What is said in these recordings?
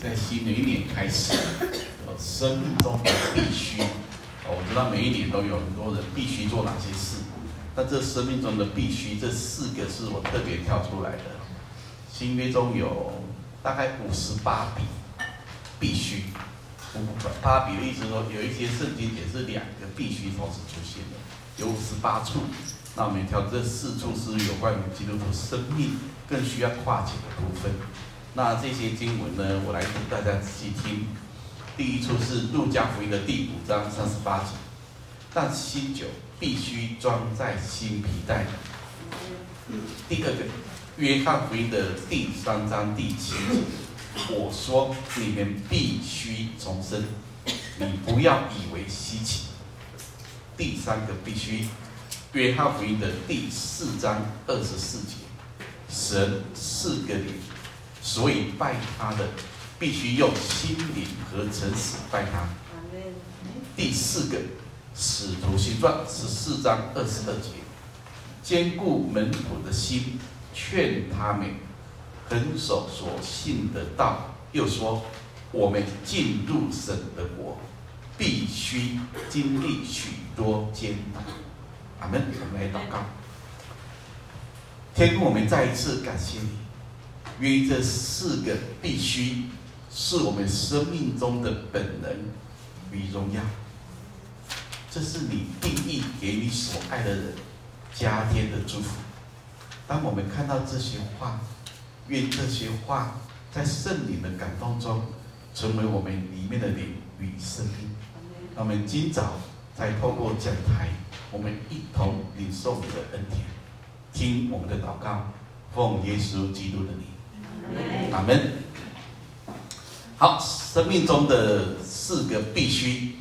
在新的一年开始，生命中的必须。我知道每一年都有很多人必须做哪些事，但这生命中的必须这四个是我特别挑出来的。新约中有大概五十八笔必须，五十八笔的意思说，有一些圣经也是两个必须同时出现的，有五十八处。那我们挑这四处是有关于基督徒生命更需要化解的部分。那这些经文呢，我来读大家仔细听。第一处是路加福音的第五章三十八节，但新酒必须装在新皮袋里。第二个，约翰福音的第三章第七节，我说你们必须重生，你不要以为稀奇。第三个必须，约翰福音的第四章二十四节，神四个灵，所以拜他的。必须用心灵和诚实拜他。第四个，《使徒行传》十四章二十二节，坚固门徒的心，劝他们恒守所信的道。又说，我们进入神的国，必须经历许多艰难。阿门。我们来祷告，天父，我们再一次感谢你，愿这四个必须。是我们生命中的本能与荣耀，这是你定义给你所爱的人加添的祝福。当我们看到这些话，愿这些话在圣灵的感动中，成为我们里面的灵与生命。那我们今早再透过讲台，我们一同领受你的恩典，听我们的祷告，奉耶稣基督的名，阿门。好，生命中的四个必须，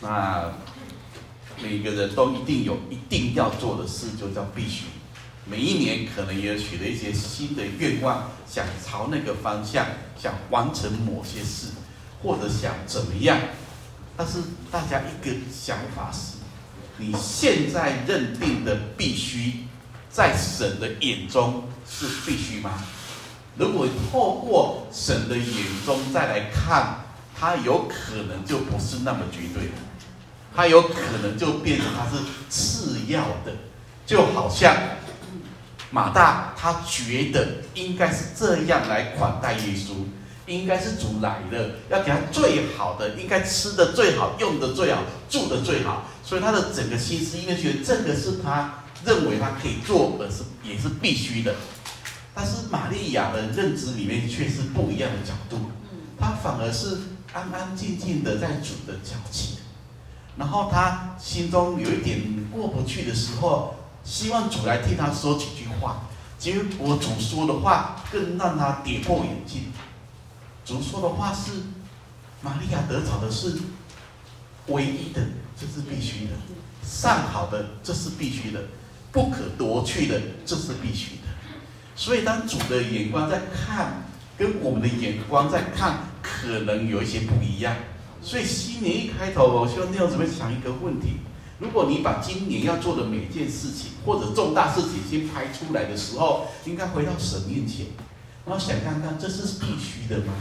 那每个人都一定有一定要做的事，就叫必须。每一年可能也许了一些新的愿望，想朝那个方向，想完成某些事，或者想怎么样。但是大家一个想法是，你现在认定的必须，在神的眼中是必须吗？如果透过神的眼中再来看，他有可能就不是那么绝对的，他有可能就变成他是次要的，就好像马大他觉得应该是这样来款待耶稣，应该是主来了，要给他最好的，应该吃的最好，用的最好，住的最好，所以他的整个心思应该觉得这个是他认为他可以做，而是也是必须的。但是玛利亚的认知里面却是不一样的角度，她反而是安安静静的在主的脚前，然后她心中有一点过不去的时候，希望主来替她说几句话。结果主说的话更让她跌破眼镜。主说的话是：玛利亚得着的是唯一的，这是必须的；上好的，这是必须的；不可夺去的，这是必须的。所以，当主的眼光在看，跟我们的眼光在看，可能有一些不一样。所以，新年一开头，我希望弟兄姊妹想一个问题：如果你把今年要做的每件事情或者重大事情先拍出来的时候，应该回到神面前，然后想看看这是必须的吗？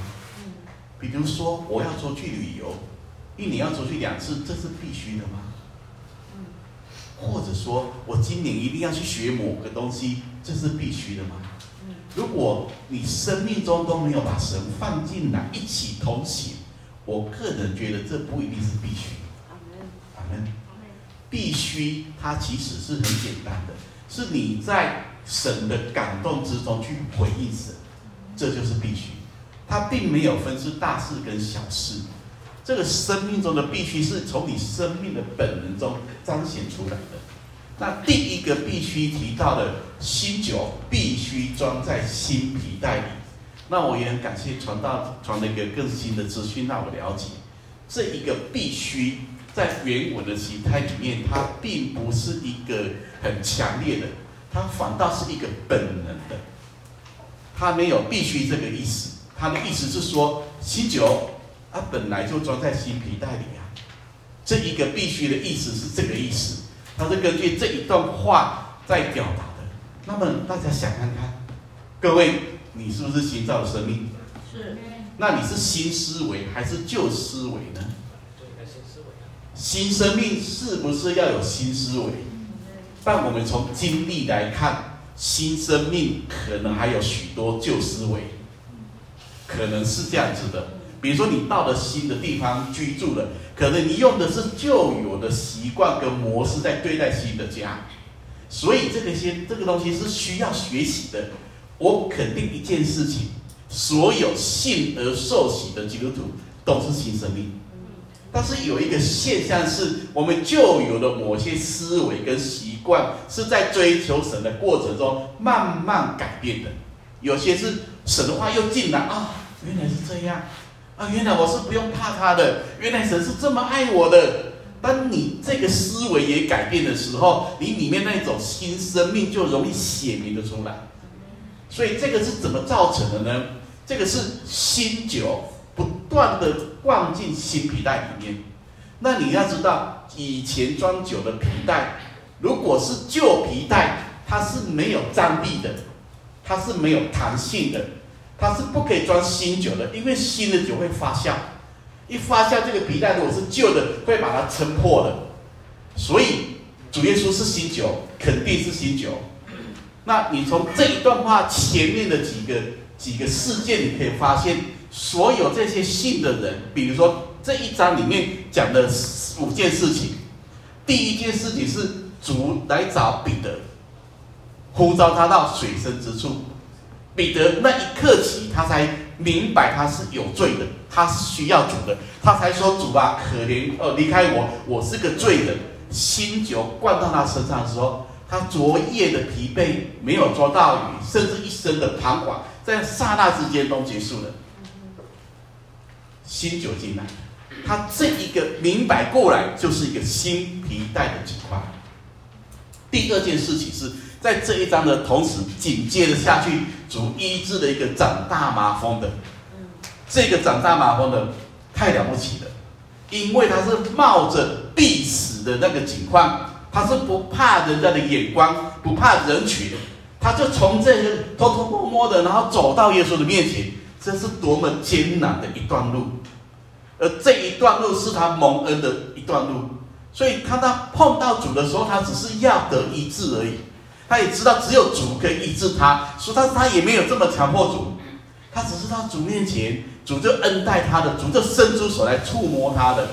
比如说，我要出去旅游，一年要出去两次，这是必须的吗？或者说我今年一定要去学某个东西，这是必须的吗？如果你生命中都没有把神放进来一起同行，我个人觉得这不一定是必须。阿门。必须它其实是很简单的，是你在神的感动之中去回应神，这就是必须。它并没有分是大事跟小事，这个生命中的必须是从你生命的本能中彰显出来的。那第一个必须提到的新酒必须装在新皮袋里。那我也很感谢传道传了一个更新的资讯，让我了解这一个必须在原文的形态里面，它并不是一个很强烈的，它反倒是一个本能的，它没有必须这个意思。它的意思是说，新酒它本来就装在新皮袋里啊，这一个必须的意思是这个意思。他是根据这一段话在表达的。那么大家想看看，各位，你是不是新造的生命？是。那你是新思维还是旧思维呢？新思维。新生命是不是要有新思维？但我们从经历来看，新生命可能还有许多旧思维，可能是这样子的。比如说，你到了新的地方居住了，可能你用的是旧有的习惯跟模式在对待新的家，所以这个些这个东西是需要学习的。我肯定一件事情，所有信而受洗的基督徒都是新生命，但是有一个现象是，我们旧有的某些思维跟习惯是在追求神的过程中慢慢改变的，有些是神的话又进来啊，原来是这样。原来我是不用怕他的，原来神是这么爱我的。当你这个思维也改变的时候，你里面那种新生命就容易显明的出来。所以这个是怎么造成的呢？这个是新酒不断的灌进新皮带里面。那你要知道，以前装酒的皮带，如果是旧皮带，它是没有张力的，它是没有弹性的。它是不可以装新酒的，因为新的酒会发酵，一发酵，这个皮带如果是旧的，会把它撑破的。所以主耶稣是新酒，肯定是新酒。那你从这一段话前面的几个几个事件，你可以发现，所有这些信的人，比如说这一章里面讲的五件事情，第一件事情是主来找彼得，呼召他到水深之处。彼得那一刻起，他才明白他是有罪的，他是需要主的，他才说：“主啊，可怜哦，离开我，我是个罪人。”新酒灌到他身上的时候，他昨夜的疲惫没有捉到鱼，甚至一生的彷徨，在刹那之间都结束了。新酒进来，他这一个明白过来，就是一个新皮带的情况。第二件事情是。在这一章的同时，紧接着下去，主医治了一个长大麻风的。这个长大麻风的太了不起了，因为他是冒着必死的那个情况，他是不怕人家的眼光，不怕人群，他就从这些偷偷摸摸的，然后走到耶稣的面前，这是多么艰难的一段路。而这一段路是他蒙恩的一段路，所以他当碰到主的时候，他只是要得医治而已。他也知道只有主可以医治他，所以他他也没有这么强迫主，他只是到主面前，主就恩待他的，主就伸出手来触摸他的。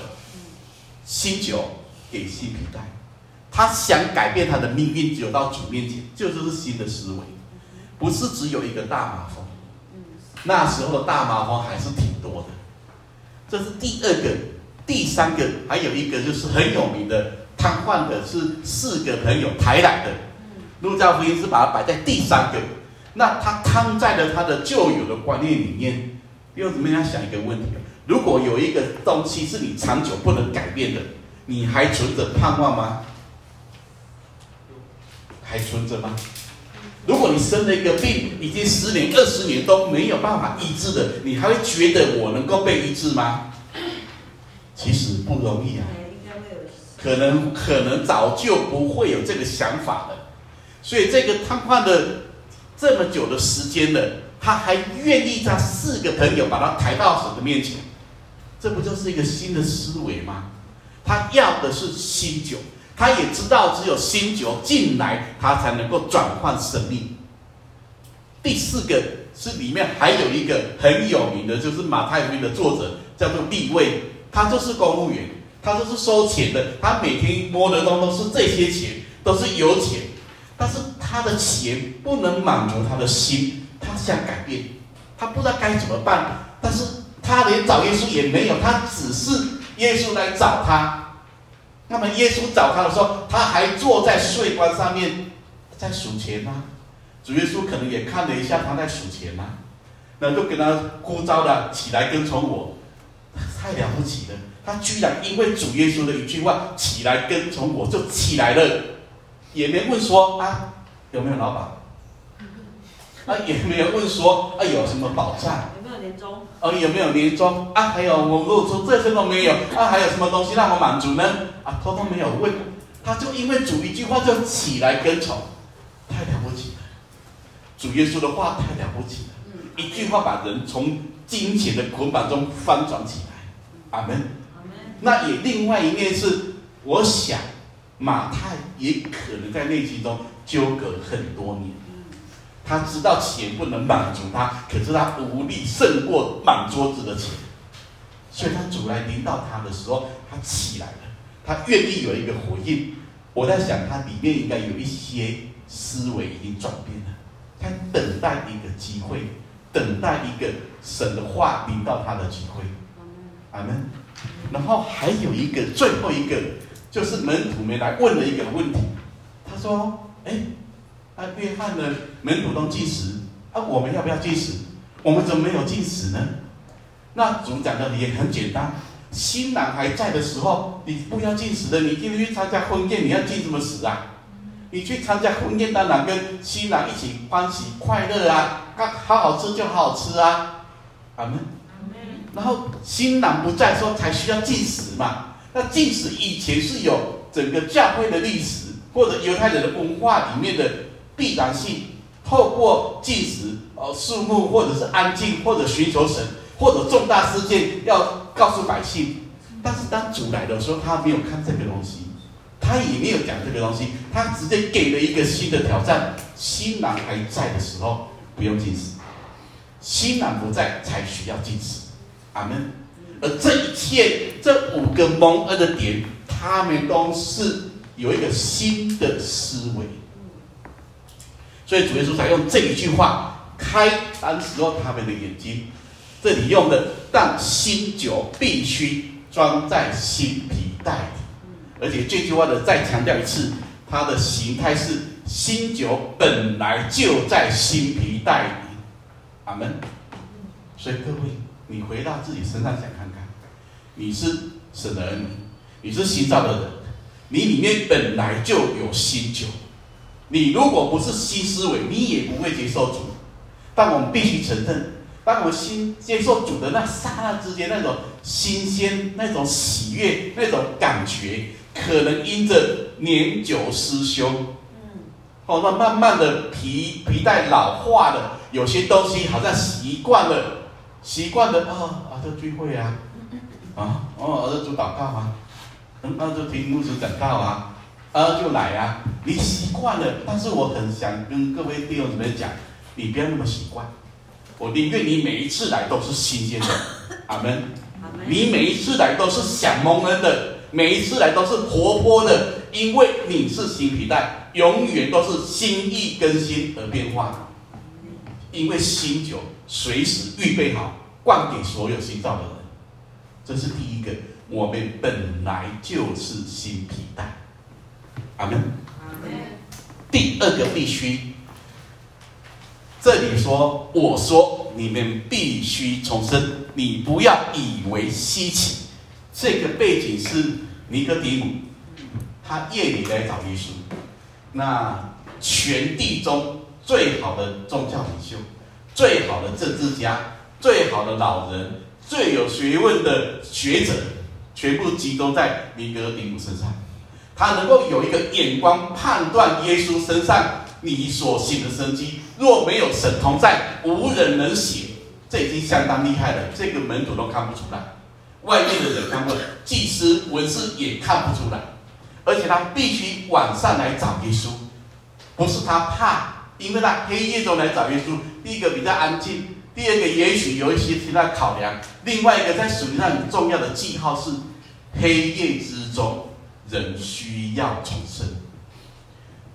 新酒给新皮带，他想改变他的命运，只有到主面前，就是新的思维，不是只有一个大麻风。那时候的大麻风还是挺多的。这是第二个，第三个还有一个就是很有名的瘫痪的，是四个朋友抬来的。路加福音是把它摆在第三个，那他躺在了他的旧有的观念里面，又怎么样想一个问题？如果有一个东西是你长久不能改变的，你还存着盼望吗？还存着吗？如果你生了一个病，已经十年、二十年都没有办法医治的，你还会觉得我能够被医治吗？其实不容易啊，可能可能早就不会有这个想法了。所以这个瘫痪了这么久的时间了，他还愿意让四个朋友把他抬到神的面前，这不就是一个新的思维吗？他要的是新酒，他也知道只有新酒进来，他才能够转换生命。第四个是里面还有一个很有名的，就是马太福音的作者叫做利位，他就是公务员，他就是收钱的，他每天摸的东都是这些钱，都是油钱。但是他的钱不能满足他的心，他想改变，他不知道该怎么办。但是他连找耶稣也没有，他只是耶稣来找他。那么耶稣找他的时候，他还坐在税关上面在数钱吗？主耶稣可能也看了一下他在数钱吗？那就跟他呼召了起来跟从我，太了不起了！他居然因为主耶稣的一句话起来跟从我就起来了。也没问说啊有没有老板，啊也没有问说啊有什么保障，有没有年终？哦有没有年终？啊还有我露出这些都没有，啊还有什么东西让我满足呢？啊通通没有问，他就因为主一句话就起来跟从，太了不起了，主耶稣的话太了不起了，一句话把人从金钱的捆绑中翻转起来。阿门。那也另外一面是，我想马太也可能在内心中纠葛很多年。他知道钱不能满足他，可是他无力胜过满桌子的钱，所以他主来临到他的时候，他起来了，他愿意有一个回应。我在想，他里面应该有一些思维已经转变了，他等待一个机会，等待一个神的话临到他的机会。阿门。然后还有一个最后一个，就是门徒们来问了一个问题，他说：“哎。”那约翰的门徒都禁食，啊，我们要不要禁食？我们怎么没有禁食呢？那主讲的也很简单，新郎还在的时候，你不要禁食的。你今天去参加婚宴，你要禁什么食啊？你去参加婚宴，当然跟新郎一起欢喜快乐啊，好好吃就好好吃啊，阿门。然后新郎不在的时候才需要禁食嘛。那禁食以前是有整个教会的历史或者犹太人的文化里面的。必然性，透过禁食、呃，肃穆，或者是安静，或者寻求神，或者重大事件要告诉百姓。但是当主来的时候，他没有看这个东西，他也没有讲这个东西，他直接给了一个新的挑战：新郎还在的时候不用禁食，新郎不在才需要禁食。阿门。而这一切，这五个蒙恩的点，他们都是有一个新的思维。所以主耶稣才用这一句话开当时候他们的眼睛。这里用的，但新酒必须装在新皮袋里。而且这句话的再强调一次，它的形态是新酒本来就在新皮袋里。阿门。所以各位，你回到自己身上想看看，你是神的儿女，你是新造的人，你里面本来就有新酒。你如果不是新思维，你也不会接受主。但我们必须承认，当我们新接受主的那刹那之间，那种新鲜、那种喜悦、那种感觉，可能因着年久失修，嗯，哦，那慢慢的皮皮带老化了，有些东西好像习惯了，习惯了啊啊，这聚会啊，啊，哦，这主祷告啊，嗯，那就听牧师讲道啊。啊，就来啊！你习惯了，但是我很想跟各位弟兄姊妹讲，你不要那么习惯。我宁愿你每一次来都是新鲜的，阿门。你每一次来都是想蒙恩的，每一次来都是活泼的，因为你是新皮带，永远都是心意更新而变化。因为新酒随时预备好灌给所有新造的人，这是第一个。我们本来就是新皮带。阿门。第二个必须，这里说，我说你们必须重生，你不要以为稀奇。这个背景是尼哥底母，他夜里来找耶稣。那全地中最好的宗教领袖、最好的政治家、最好的老人、最有学问的学者，全部集中在尼哥底母身上。他能够有一个眼光判断耶稣身上你所行的神迹，若没有神同在，无人能行。这已经相当厉害了。这个门徒都看不出来，外面的人看不出来，祭司文士也看不出来。而且他必须晚上来找耶稣，不是他怕，因为他黑夜中来找耶稣。第一个比较安静，第二个也许有一些其他考量。另外一个在属灵上很重要的记号是黑夜之中。人需要重生，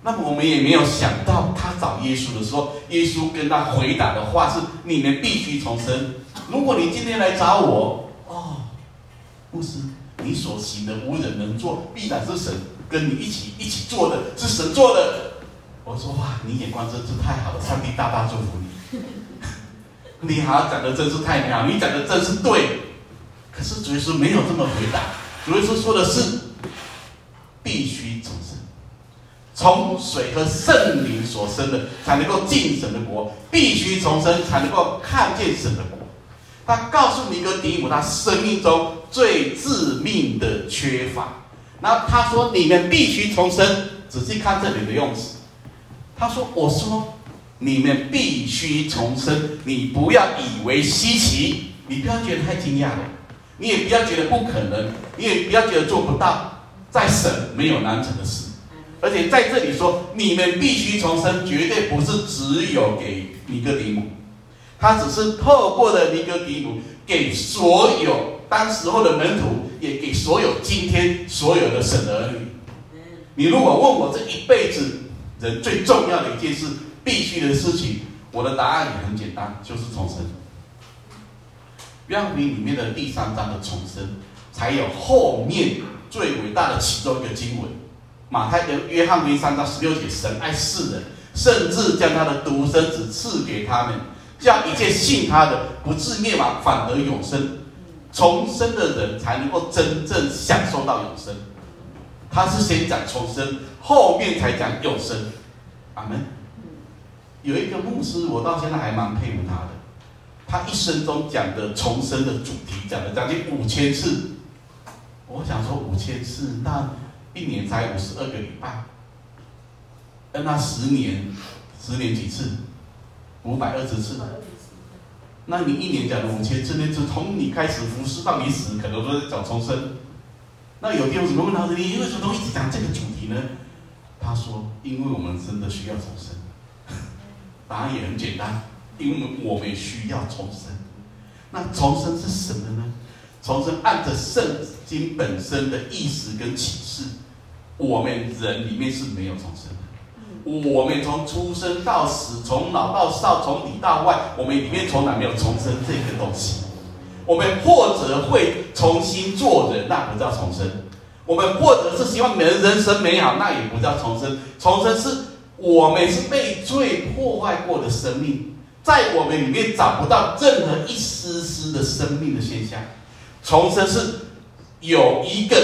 那么我们也没有想到，他找耶稣的时候，耶稣跟他回答的话是：你们必须重生。如果你今天来找我，哦，牧师，你所行的无人能做，必然是神跟你一起一起做的，是神做的。我说哇，你眼光真是太好了，上帝大大祝福你。你好，讲的真是太妙，你讲的真是对。可是主耶稣没有这么回答，主耶稣说的是。必须重生，从水和圣灵所生的，才能够进神的国。必须重生，才能够看见神的国。他告诉尼哥底母，他生命中最致命的缺乏。然后他说：“你们必须重生。”仔细看这里的用词，他说：“我说，你们必须重生。你不要以为稀奇，你不要觉得太惊讶了，你也不要觉得不可能，你也不要觉得做不到。在神没有难成的事，而且在这里说，你们必须重生，绝对不是只有给尼哥底母，他只是透过了尼哥底母，给所有当时候的门徒，也给所有今天所有的神儿女。你如果问我这一辈子人最重要的一件事，必须的事情，我的答案也很简单，就是重生。约翰福音里面的第三章的重生，才有后面最伟大的其中一个经文。马太的约翰福音三章十六节，神爱世人，甚至将他的独生子赐给他们，叫一切信他的不至灭亡，反得永生。重生的人才能够真正享受到永生。他是先讲重生，后面才讲永生。阿门。有一个牧师，我到现在还蛮佩服他的。他一生中讲的重生的主题，讲了将近五千次。我想说五千次，那一年才五十二个礼拜，那十年，十年几次？五百二十次。那你一年讲了五千次，那就从你开始服侍到你死，可能都在讲重生。那有弟兄姊妹问他说：“你为什么都一直讲这个主题呢？”他说：“因为我们真的需要重生。”答案也很简单，因为我们需要重生。那重生是什么呢？重生按着圣经本身的意思跟启示，我们人里面是没有重生的。我们从出生到死，从老到少，从里到外，我们里面从来没有重生这个东西。我们或者会重新做人，那不叫重生；我们或者是希望人人生美好，那也不叫重生。重生是我们是被罪破坏过的生命，在我们里面找不到任何一丝丝的生命的现象。重生是有一个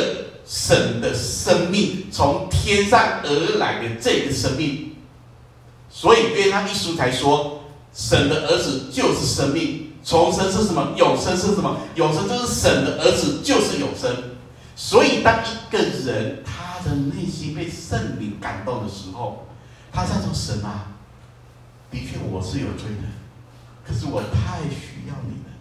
神的生命从天上而来的这个生命，所以约翰一书才说，神的儿子就是生命。重生是什么？永生是什么？永生就是神的儿子，就是永生。所以，当一个人他的内心被圣灵感动的时候，他在说：“神啊，的确我是有罪的，可是我太需要你了，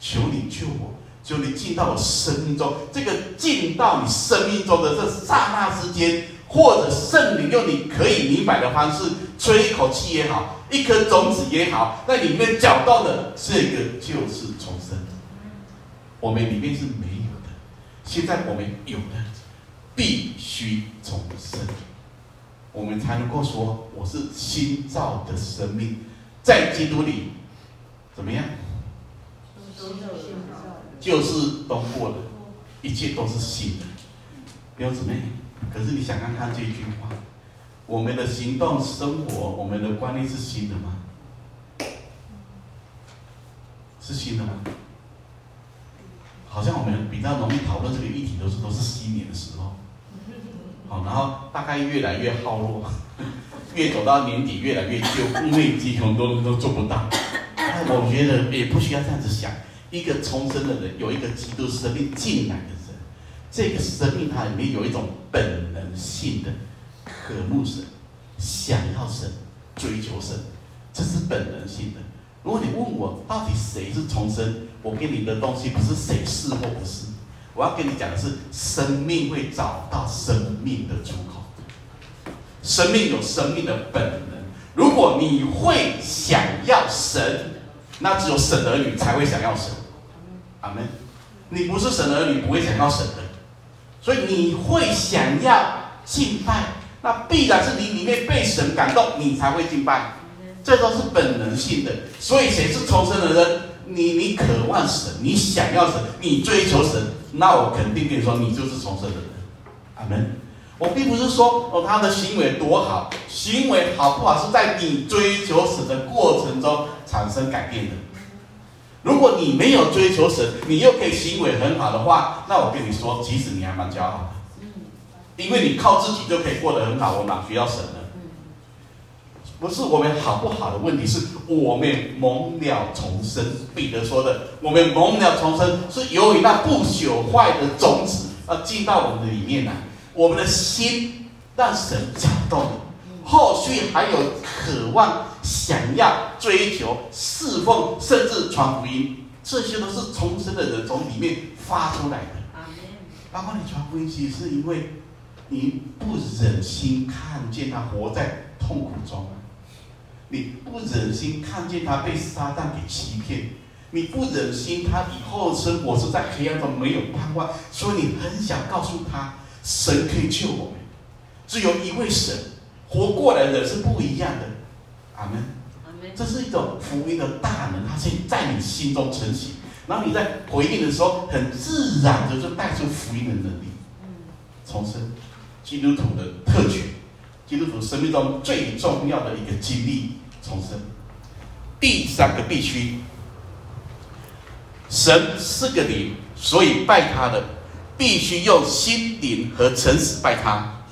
求你救我，求你进到我生命中。这个进到你生命中的这刹那之间，或者圣灵用你可以明白的方式吹一口气也好。”一颗种子也好，那里面讲到的这个就是重生。我们里面是没有的，现在我们有的，必须重生，我们才能够说我是新造的生命，在基督里怎么样？就是都过了，一切都是新的，弟兄姊妹。可是你想看看这一句话。我们的行动、生活，我们的观念是新的吗？是新的吗？好像我们比较容易讨论这个议题，都是都是新年的时候。好，然后大概越来越耗弱，越走到年底越来越旧，因为几乎很多都做不到。但我觉得也不需要这样子想，一个重生的人，有一个基督生命进来的人，这个生命它里面有一种本能性的。渴慕神，想要神，追求神，这是本能性的。如果你问我到底谁是重生，我给你的东西不是谁是或不是，我要跟你讲的是，生命会找到生命的出口。生命有生命的本能。如果你会想要神，那只有神儿女才会想要神。阿门。你不是神儿女，不会想要神的。所以你会想要敬拜。那必然是你里面被神感动，你才会敬拜，这都是本能性的。所以谁是重生的人？你你渴望神，你想要神，你追求神，那我肯定跟你说，你就是重生的人。阿门。我并不是说哦他的行为多好，行为好不好是在你追求神的过程中产生改变的。如果你没有追求神，你又可以行为很好的话，那我跟你说，其实你还蛮骄傲。因为你靠自己就可以过得很好，我哪需要神呢？不是我们好不好的问题，是我们蒙了重生。彼得说的，我们蒙了重生，是由于那不朽坏的种子啊进到我们的里面来，我们的心让神感动，后续还有渴望、想要追求、侍奉，甚至传福音，这些都是重生的人从里面发出来的。包括你传福音，其实是因为你不忍心看见他活在痛苦中，你不忍心看见他被撒旦给欺骗，你不忍心他以后生活是在黑暗中没有盼望，所以你很想告诉他，神可以救我们，只有一位神。活过来的是不一样的，阿门。阿门。这是一种福音的大能，它先在你心中成型，然后你在回应的时候，很自然的就带出福音的能力。重生，基督徒的特权，基督徒生命中最重要的一个经历，重生。第三个必须，神是个灵，所以拜他的必须用心灵和诚实拜他。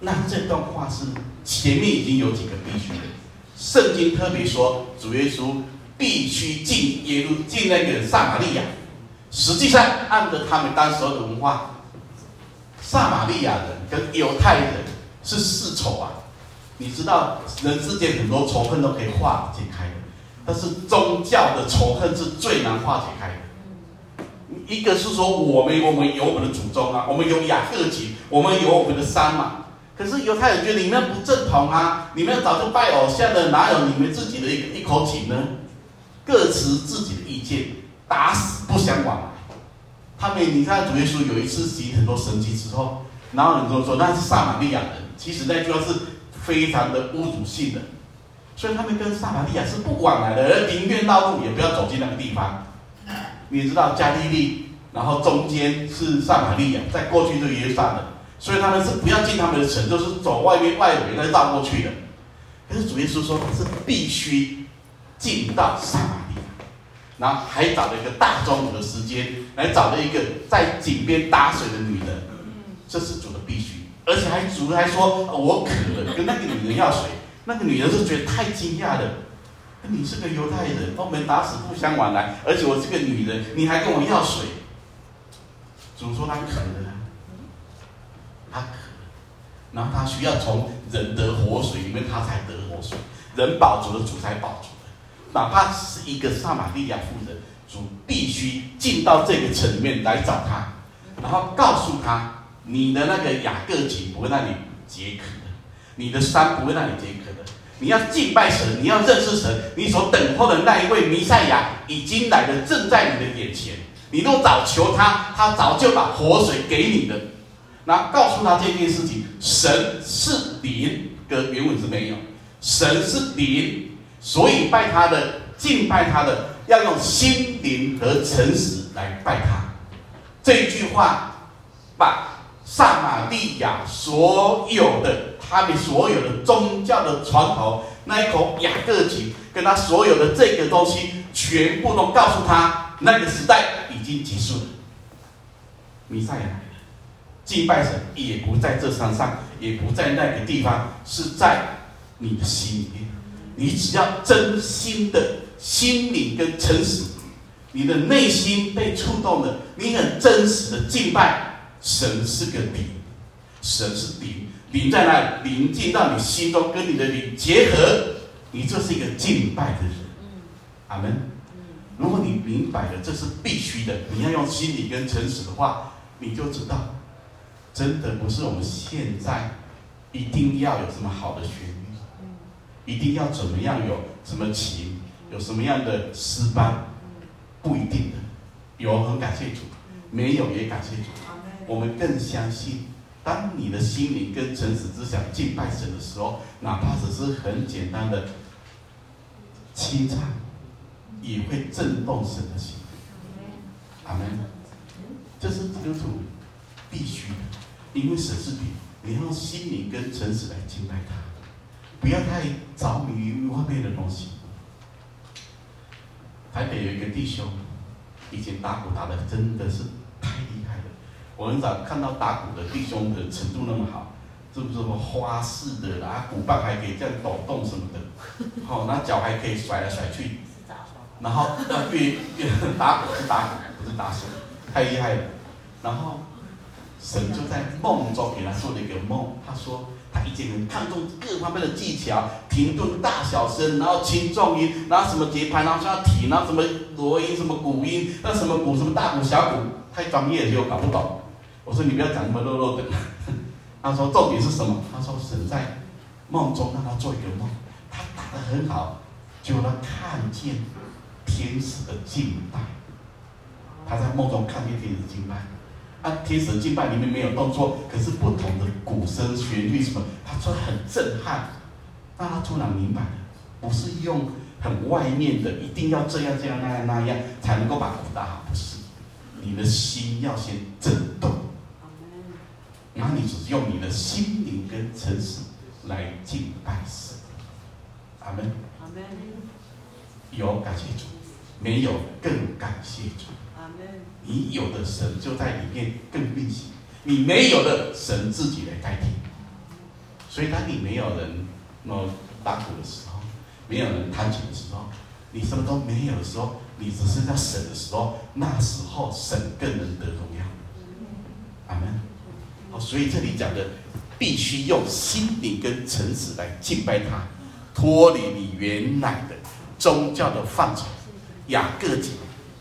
那这段话是前面已经有几个必须的，圣经特别说主耶稣必须进耶路进那个撒玛利亚。实际上，按照他们当时候的文化，撒玛利亚人跟犹太人是世仇啊。你知道，人之间很多仇恨都可以化解开的，但是宗教的仇恨是最难化解开的。一个是说我们我们有我们的祖宗啊，我们有雅各籍，我们有我们的山嘛。可是犹太人觉得你们不正统啊！你们早就拜偶像了，哪有你们自己的一一口井呢？各持自己的意见，打死不相往来。他们，你看主耶稣有一次行很多神迹之后，然后很多人说那是撒玛利亚人，其实那句话是非常的侮辱性的，所以他们跟撒玛利亚是不往来的，而宁愿绕路也不要走进那个地方。你知道加利利，然后中间是撒玛利亚，在过去就耶路撒冷。所以他们是不要进他们的城，就是走外面外围那绕过去的。可是主耶稣说他是必须进到撒玛，然后还找了一个大中午的时间来找了一个在井边打水的女人，这是主的必须，而且还主还说我渴了，跟那个女人要水，那个女人是觉得太惊讶了，你是个犹太人，我们打死不相往来，而且我是个女人，你还跟我要水，主说他渴了。他渴，然后他需要从人得活水里面，他才得活水。人饱足的，主才饱足。了。哪怕是一个撒玛利亚妇人，主必须进到这个城里面来找他，然后告诉他：你的那个雅各井不会让你解渴的，你的山不会让你解渴的。你要敬拜神，你要认识神，你所等候的那一位弥赛亚已经来了，正在你的眼前。你若早求他，他早就把活水给你的。那告诉他这件事情，神是灵，跟原文是没有。神是灵，所以拜他的、敬拜他的，要用心灵和诚实来拜他。这句话，把撒玛利亚所有的、他们所有的宗教的传统，那一口雅各井，跟他所有的这个东西，全部都告诉他，那个时代已经结束了。弥赛亚。敬拜神也不在这山上，也不在那个地方，是在你的心里面。你只要真心的心灵跟诚实，你的内心被触动了，你很真实的敬拜神是个灵，神是灵，灵在那里，灵进到你心中，跟你的灵结合，你就是一个敬拜的人。阿门。如果你明白了这是必须的，你要用心灵跟诚实的话，你就知道。真的不是我们现在一定要有什么好的旋律，一定要怎么样有什么琴，有什么样的诗班，不一定的。有很感谢主，没有也感谢主。我们更相信，当你的心灵跟诚实之想敬拜神的时候，哪怕只是很简单的清唱，也会震动神的心。阿门。这是基督徒必须的。因为神是灵，你要用心灵跟诚实来敬拜他，不要太着迷于外面的东西。台北有一个弟兄，以前打鼓打的真的是太厉害了。我很少看到打鼓的弟兄的程度那么好，是不是什么花式的啦，鼓棒还可以这样抖动什么的，好，那脚还可以甩来甩去，然后那越越打鼓是打鼓，不是打手，太厉害了。然后。神就在梦中给他做了一个梦，他说：“他以前很看重各方面的技巧，停顿、大小声，然后轻重音，然后什么节拍，然后要提，然后什么锣音、什么鼓音，那什么鼓、什么大鼓、小鼓，太专业了，就搞不懂。我说你不要讲那么啰啰的。他说重点是什么？他说神在梦中让他做一个梦，他打得很好，就他看见天使的敬拜。他在梦中看见天使敬拜，啊，天使敬拜里面没有动作，可是不同的鼓声、旋律什么，他说很震撼。让他突然明白了，不是用很外面的，一定要这样这样那样那样才能够把鼓打好，不是，你的心要先震动，那你只是用你的心灵跟诚实来敬拜神。阿门。阿门。有感谢主，没有更感谢主。你有的神就在里面更运行，你没有的神自己来代替。所以当你没有人那么打鼓的时候，没有人弹琴的时候，你什么都没有的时候，你只剩下神的时候，那时候神更能得荣耀。阿门。好，所以这里讲的必须用心灵跟诚实来敬拜他，脱离你原来的宗教的范畴。雅各记。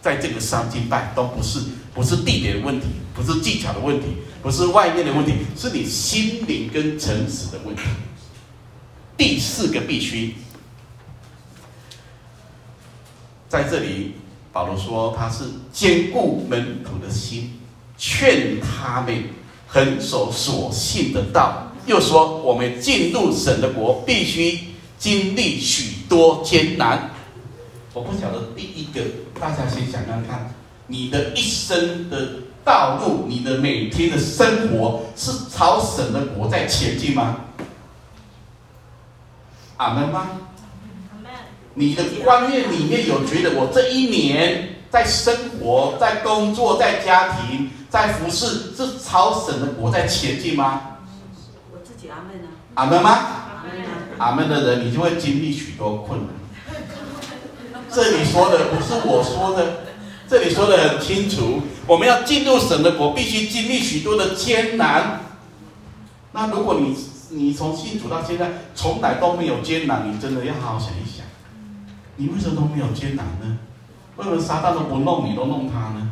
在这个上敬拜都不是不是地点的问题，不是技巧的问题，不是外面的问题，是你心灵跟诚实的问题。第四个必须，在这里保罗说他是坚固门徒的心，劝他们恒守所信的道。又说我们进入神的国，必须经历许多艰难。我不晓得第一个，大家先想想看，你的一生的道路，你的每天的生活，是朝神的国在前进吗？阿门吗？你的观念里面有觉得我这一年在生活、在工作、在家庭、在服侍，是朝神的国在前进吗？我自己阿门啊。阿门吗？阿门的人，你就会经历许多困难。这里说的不是我说的，这里说的很清楚。我们要进入神的国，必须经历许多的艰难。那如果你你从信主到现在从来都没有艰难，你真的要好好想一想，你为什么都没有艰难呢？为什么撒旦都不弄你，都弄他呢？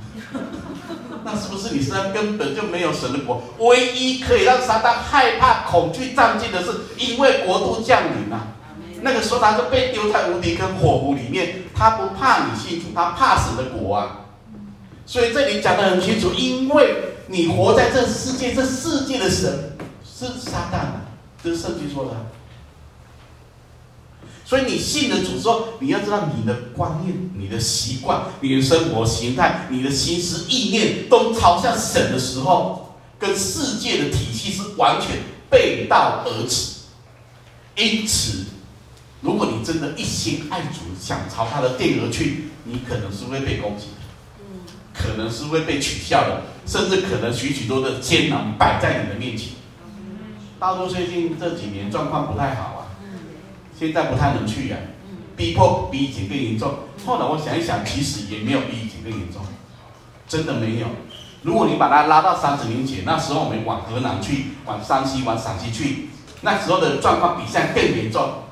那是不是你身上根本就没有神的国？唯一可以让撒旦害怕、恐惧、战兢的是，因为国度降临了。那个时候，他就被丢在无敌跟火湖里面。他不怕你信主，他怕死的国啊。所以这里讲得很清楚，因为你活在这世界，这世界的神是撒旦，这是圣经说的。所以你信了主之后，你要知道你的观念、你的习惯、你的生活形态、你的心思意念都朝向神的时候，跟世界的体系是完全背道而驰。因此。如果你真的一心爱主，想朝他的殿而去，你可能是会被攻击的，可能是会被取笑的，甚至可能许许多的艰难摆在你的面前。大陆最近这几年状况不太好啊，现在不太能去啊，逼迫比以前更严重。后来我想一想，其实也没有比以前更严重，真的没有。如果你把它拉到三十年前，那时候我们往河南去，往山西、往陕西去，那时候的状况比现在更严重。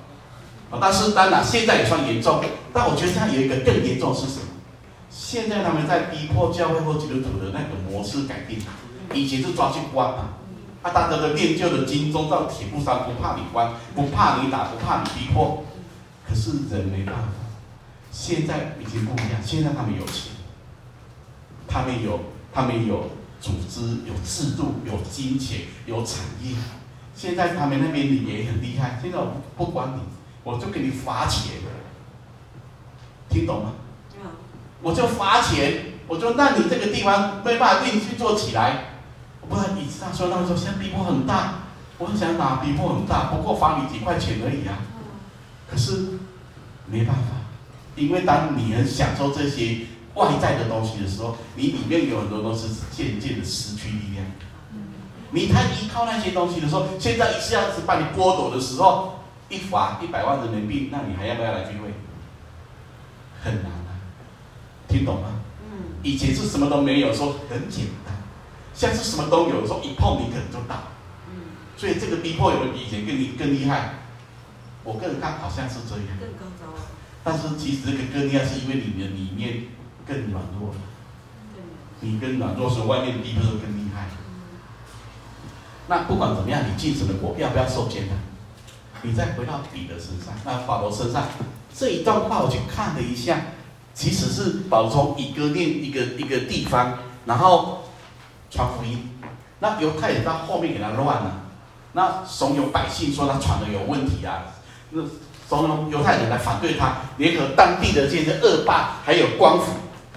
但是当然，现在也算严重。但我觉得现在有一个更严重是什么？现在他们在逼迫教会或基督徒的那个模式改变。以前是抓去关嘛，啊，大家都练就了金钟罩铁布衫，不怕你关，不怕你打，不怕你逼迫。可是人没办法，现在已经不一样。现在他们有钱，他们有，他们有组织、有制度、有金钱、有产业。现在他们那边也很厉害。现在我不管你。我就给你罚钱，听懂吗？我就罚钱，我就让你这个地方没办法运去做起来。我不然你知道说，那时候现在逼迫很大，我很想拿逼迫很大，不过罚你几块钱而已啊。可是没办法，因为当你很享受这些外在的东西的时候，你里面有很多东西是渐渐的失去力量。你太依靠那些东西的时候，现在一下子把你剥夺的时候。一罚一百万人民币，那你还要不要来聚会？很难啊，听懂吗？嗯。以前是什么都没有，说很简单；现在是什么都有，说一碰你可能就倒。嗯。所以这个逼迫有没有比以前更厉更厉害？我个人看好像是这样。更高招。但是其实这个更厉害，是因为你的里面更软弱。你更软弱，所以外面的逼迫更厉害。那不管怎么样，你进神的国要不要受艰难？你再回到彼得身上，那保罗身上这一段话，我去看了一下，其实是保罗从以哥念一个一个地方，然后传福音。那犹太人到后面给他乱了，那怂恿百姓说他传的有问题啊，那怂恿犹太人来反对他，联合当地的这些恶霸还有官府，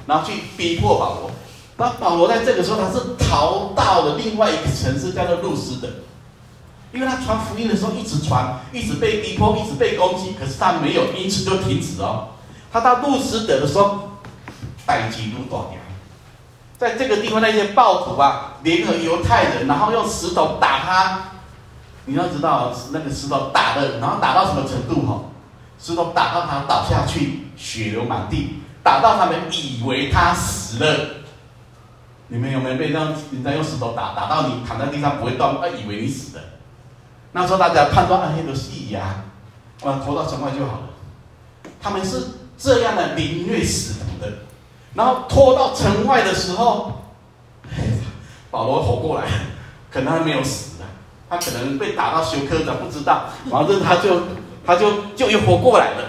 然后去逼迫保罗。那保罗在这个时候，他是逃到了另外一个城市，叫做路斯的。因为他传福音的时候一直传，一直被逼迫，一直被攻击，可是他没有因此就停止哦。他到路斯德的时候，代基督断掉。在这个地方，那些暴徒啊，联合犹太人，然后用石头打他。你要知道，那个石头打的，然后打到什么程度？哈，石头打到他倒下去，血流满地，打到他们以为他死了。你们有没有被让人家用石头打，打到你躺在地上不会动，啊，以为你死了？那时候大家判断啊，那个戏呀，啊，拖到城外就好了。他们是这样的凌虐使徒的，然后拖到城外的时候，保罗活过来，可能还没有死啊，他可能被打到休克的，不知道，反正他就他就就又活过来了。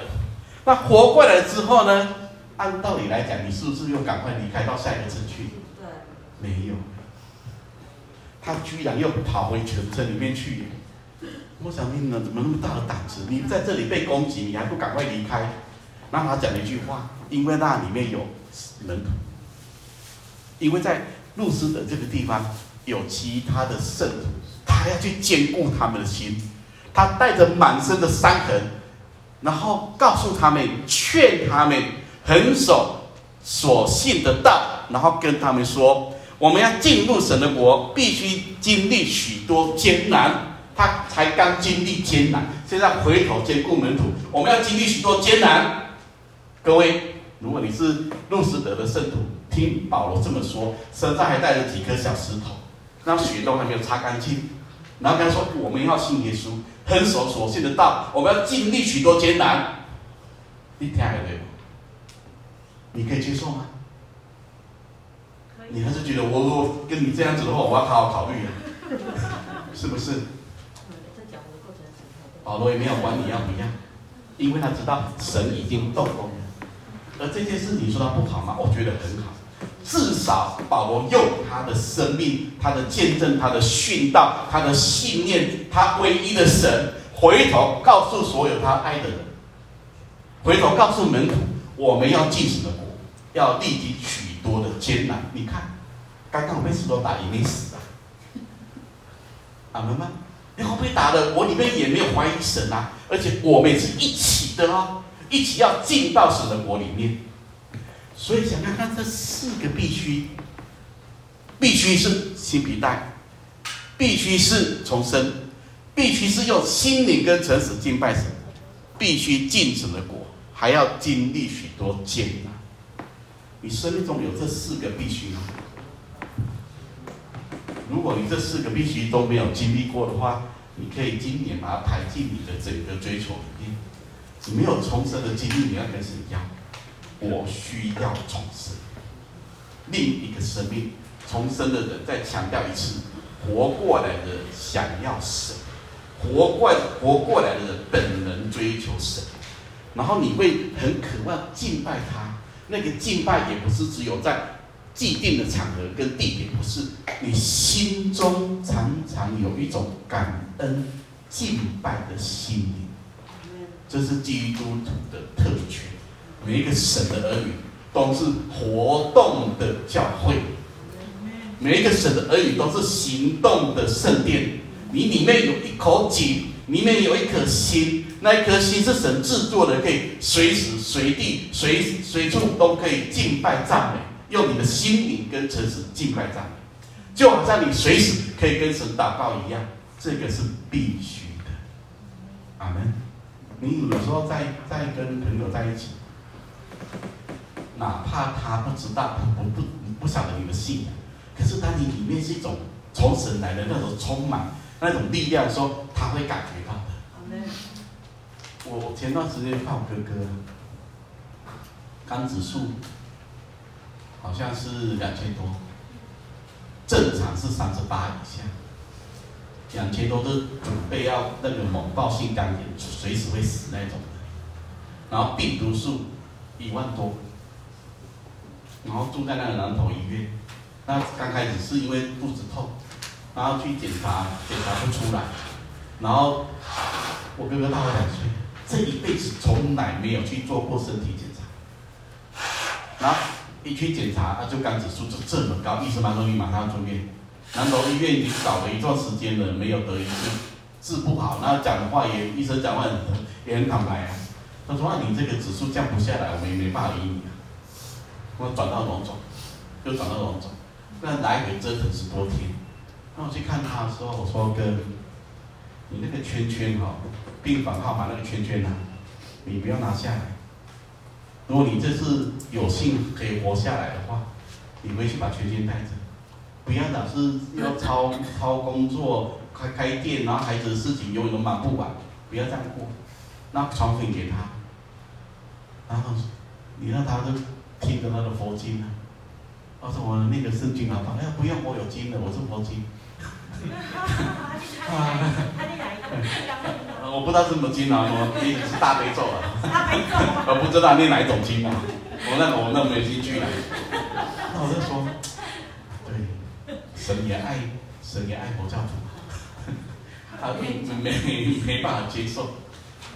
那活过来之后呢？按道理来讲，你是不是又赶快离开到下一个城去？没有，他居然又跑回城城里面去。我想你呢，怎么那么大的胆子？你在这里被攻击，你还不赶快离开？那他讲了一句话，因为那里面有门徒，因为在路斯的这个地方有其他的圣徒，他要去坚固他们的心。他带着满身的伤痕，然后告诉他们，劝他们恒守所信的道，然后跟他们说。我们要进入神的国，必须经历许多艰难。他才刚经历艰难，现在回头兼顾门徒，我们要经历许多艰难。各位，如果你是路斯德的圣徒，听保罗这么说，身上还带着几颗小石头，那血都还没有擦干净，然后他说：“我们要信耶稣，很守所信的道，我们要经历许多艰难。”你听还对吗？你可以接受吗？你还是觉得我如果跟你这样子的话，我要好好考虑啊，是不是？保罗也没有管你要不要，因为他知道神已经动工了。而这件事你说他不好吗？我觉得很好，至少保罗用他的生命、他的见证、他的训道、他的信念，他唯一的神，回头告诉所有他爱的人，回头告诉门徒，我们要进神的国，要历经许多的艰难，你看，刚刚我被石头打也没死啊，阿门吗？然后被打的，我里面也没有怀疑神啊，而且我们是一起的哦，一起要进到神的国里面。所以想看看这四个必须，必须是新皮带，必须是重生，必须是用心灵跟诚实敬拜神，必须进神的国，还要经历许多艰难。你生命中有这四个必须吗？如果你这四个必须都没有经历过的话，你可以今年把它排进你的整个追求里面。你没有重生的经历，你要跟谁一样？我需要重生，另一个生命重生的人，再强调一次：活过来的想要神，活过活过来的人本能追求神，然后你会很渴望敬拜他。那个敬拜也不是只有在既定的场合跟地点，不是，你心中常常有一种感恩敬拜的心灵，这是基督徒的特权。每一个神的儿女都是活动的教会，每一个神的儿女都是行动的圣殿。你里面有一口井，里面有一颗心。那一颗心是神制作的，可以随时随地、随随处都可以敬拜赞美，用你的心灵跟诚实敬拜赞美，就好像你随时可以跟神祷告一样，这个是必须的。阿门。你有时候在在跟朋友在一起，哪怕他不知道、不不不晓得你的信仰，可是当你里面是一种从神来的那种充满。那种力量，说他会感觉到的。我前段时间看我哥哥，肝指数好像是两千多，正常是三十八以下，两千多都准备要那个猛爆性肝炎，随时会死那种的。然后病毒数一万多，然后住在那个南头医院。那刚开始是因为肚子痛，然后去检查，检查不出来。然后我哥哥大我两岁，这一辈子从来没有去做过身体检查。然后一去检查，他就肝指数就这么高，医生说你马上住院。南头医院已经搞了一段时间了，没有得医治，治不好。那讲的话也，医生讲话也很坦白啊。他说：“啊，你这个指数降不下来，我们也没办法理你啊。”我转到龙总，又转到龙总，那来回折腾十多天。那我去看他的时候，我说：“哥，你那个圈圈哈，病房号码那个圈圈呐，你不要拿下来。如果你这次有幸可以活下来的话，你回去把圈圈带着，不要老是要操操工作、开开店，然后孩子的事情永远都忙不完，不要这样过。那传粉给他。”然后你让他都听着他的佛经啊，我说我那个圣经啊，哎呀不用，我有经的，我是佛经。我不知道是什么经啊，我你是大悲咒啊。大悲咒。我不知道念哪一种经啊，我那个我那没兴趣了。那我就说，对，神也爱神也爱佛教徒，他没没没办法接受。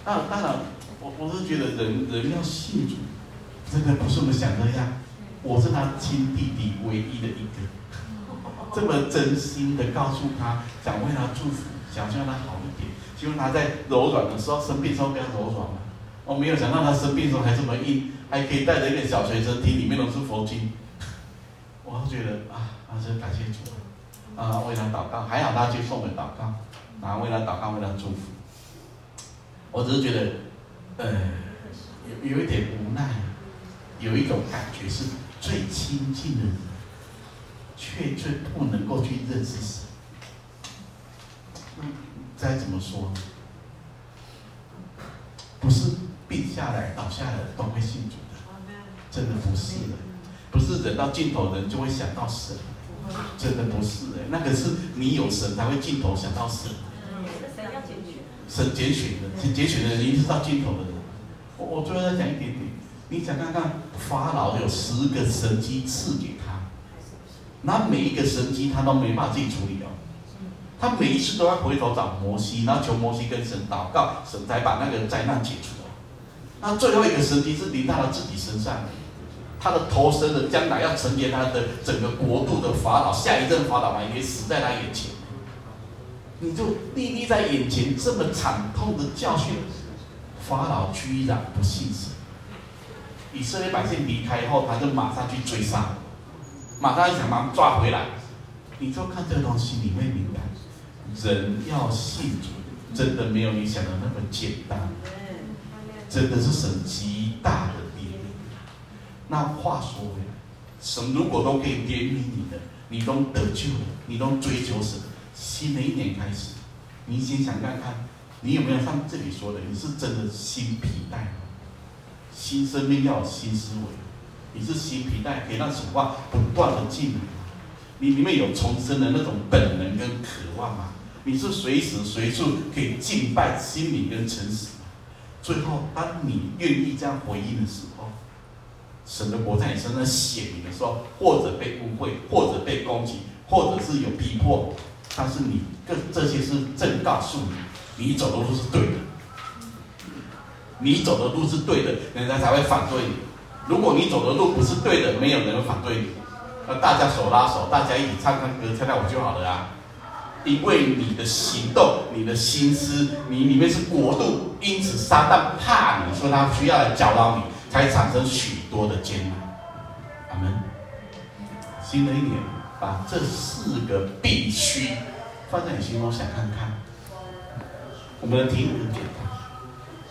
那当然。我我是觉得人人要信主，真的不是我们想那样。我是他亲弟弟唯一的一个，这么真心的告诉他，想为他祝福，想叫他好一点，希望他在柔软的时候生病时候不要柔软嘛。我没有想到他生病时候还这么硬，还可以带着一个小随身听，里面都是佛经。我觉得啊，还是感谢主啊，为他祷告，还好他接受我们祷告，然后为他祷告，为他祝福。我只是觉得。呃，有有一点无奈，有一种感觉是最亲近的人，却却不能够去认识神。嗯，再怎么说，不是病下来倒下来都会信主的，真的不是的，不是人到尽头人就会想到神，真的不是的，那个是你有神才会尽头想到神。神拣选的，拣拣选的人一定是到尽头的人。我我最后再讲一点点，你想看看法老有十个神迹赐给他，那每一个神迹他都没办法自己处理哦，他每一次都要回头找摩西，然后求摩西跟神祷告，神才把那个灾难解除。那最后一个神迹是临到了自己身上，他的头生的将来要承接他的整个国度的法老，下一任法老还可以死在他眼前。你就历历在眼前，这么惨痛的教训，法老居然不信神。以色列百姓离开后，他就马上去追杀，马上想把他抓回来。你就看这个东西，你会明白，人要信主，真的没有你想的那么简单，真的是神极大的怜悯。那话说回来，神如果都可以怜悯你的，你都得救了，你都追求神。新的一年开始，你先想看看，你有没有像这里说的，你是真的新皮带，新生命要有新思维，你是新皮带，可以让神话不断的进来，你里面有重生的那种本能跟渴望吗？你是随时随处可以敬拜、心灵跟诚实吗？最后，当你愿意这样回应的时候，神的国在你身上显明的时候，或者被误会，或者被攻击，或者是有逼迫。但是你这这些是正告诉你，你走的路是对的，你走的路是对的，人家才会反对你。如果你走的路不是对的，没有人反对你。那大家手拉手，大家一起唱唱歌，跳跳舞就好了啊。因为你的行动，你的心思，你里面是国度，因此撒旦怕你，说他需要来教导你，才产生许多的艰难。阿门。新的一年。把这四个必须放在你心中想看看。我们的题目很简单，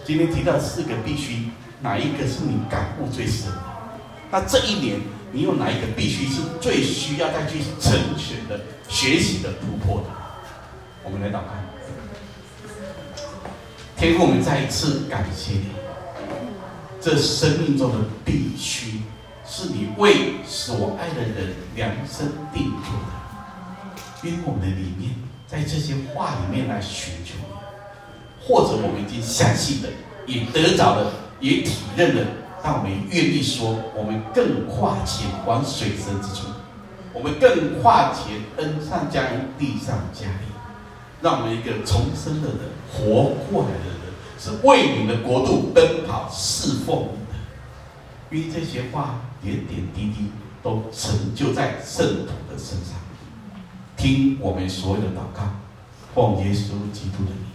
今天提到四个必须，哪一个是你感悟最深？那这一年你有哪一个必须是最需要再去成全的、学习的、突破的？我们来祷告。天父，我们再一次感谢你，这生命中的必须，是你为所爱的人量身定做的。因为我们的里面，在这些话里面来寻求你，或者我们已经相信的，也得着了，也体认了，但我们愿意说，我们更跨前往水深之处，我们更跨前恩上加恩，地上加力。让我们一个重生的人，活过来的人，是为你们的国度奔跑侍奉你的。因为这些话点点滴滴都成就在圣徒的身上。听我们所有的祷告，奉耶稣基督的名，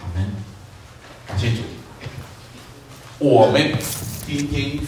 阿门。感谢主。我们今天。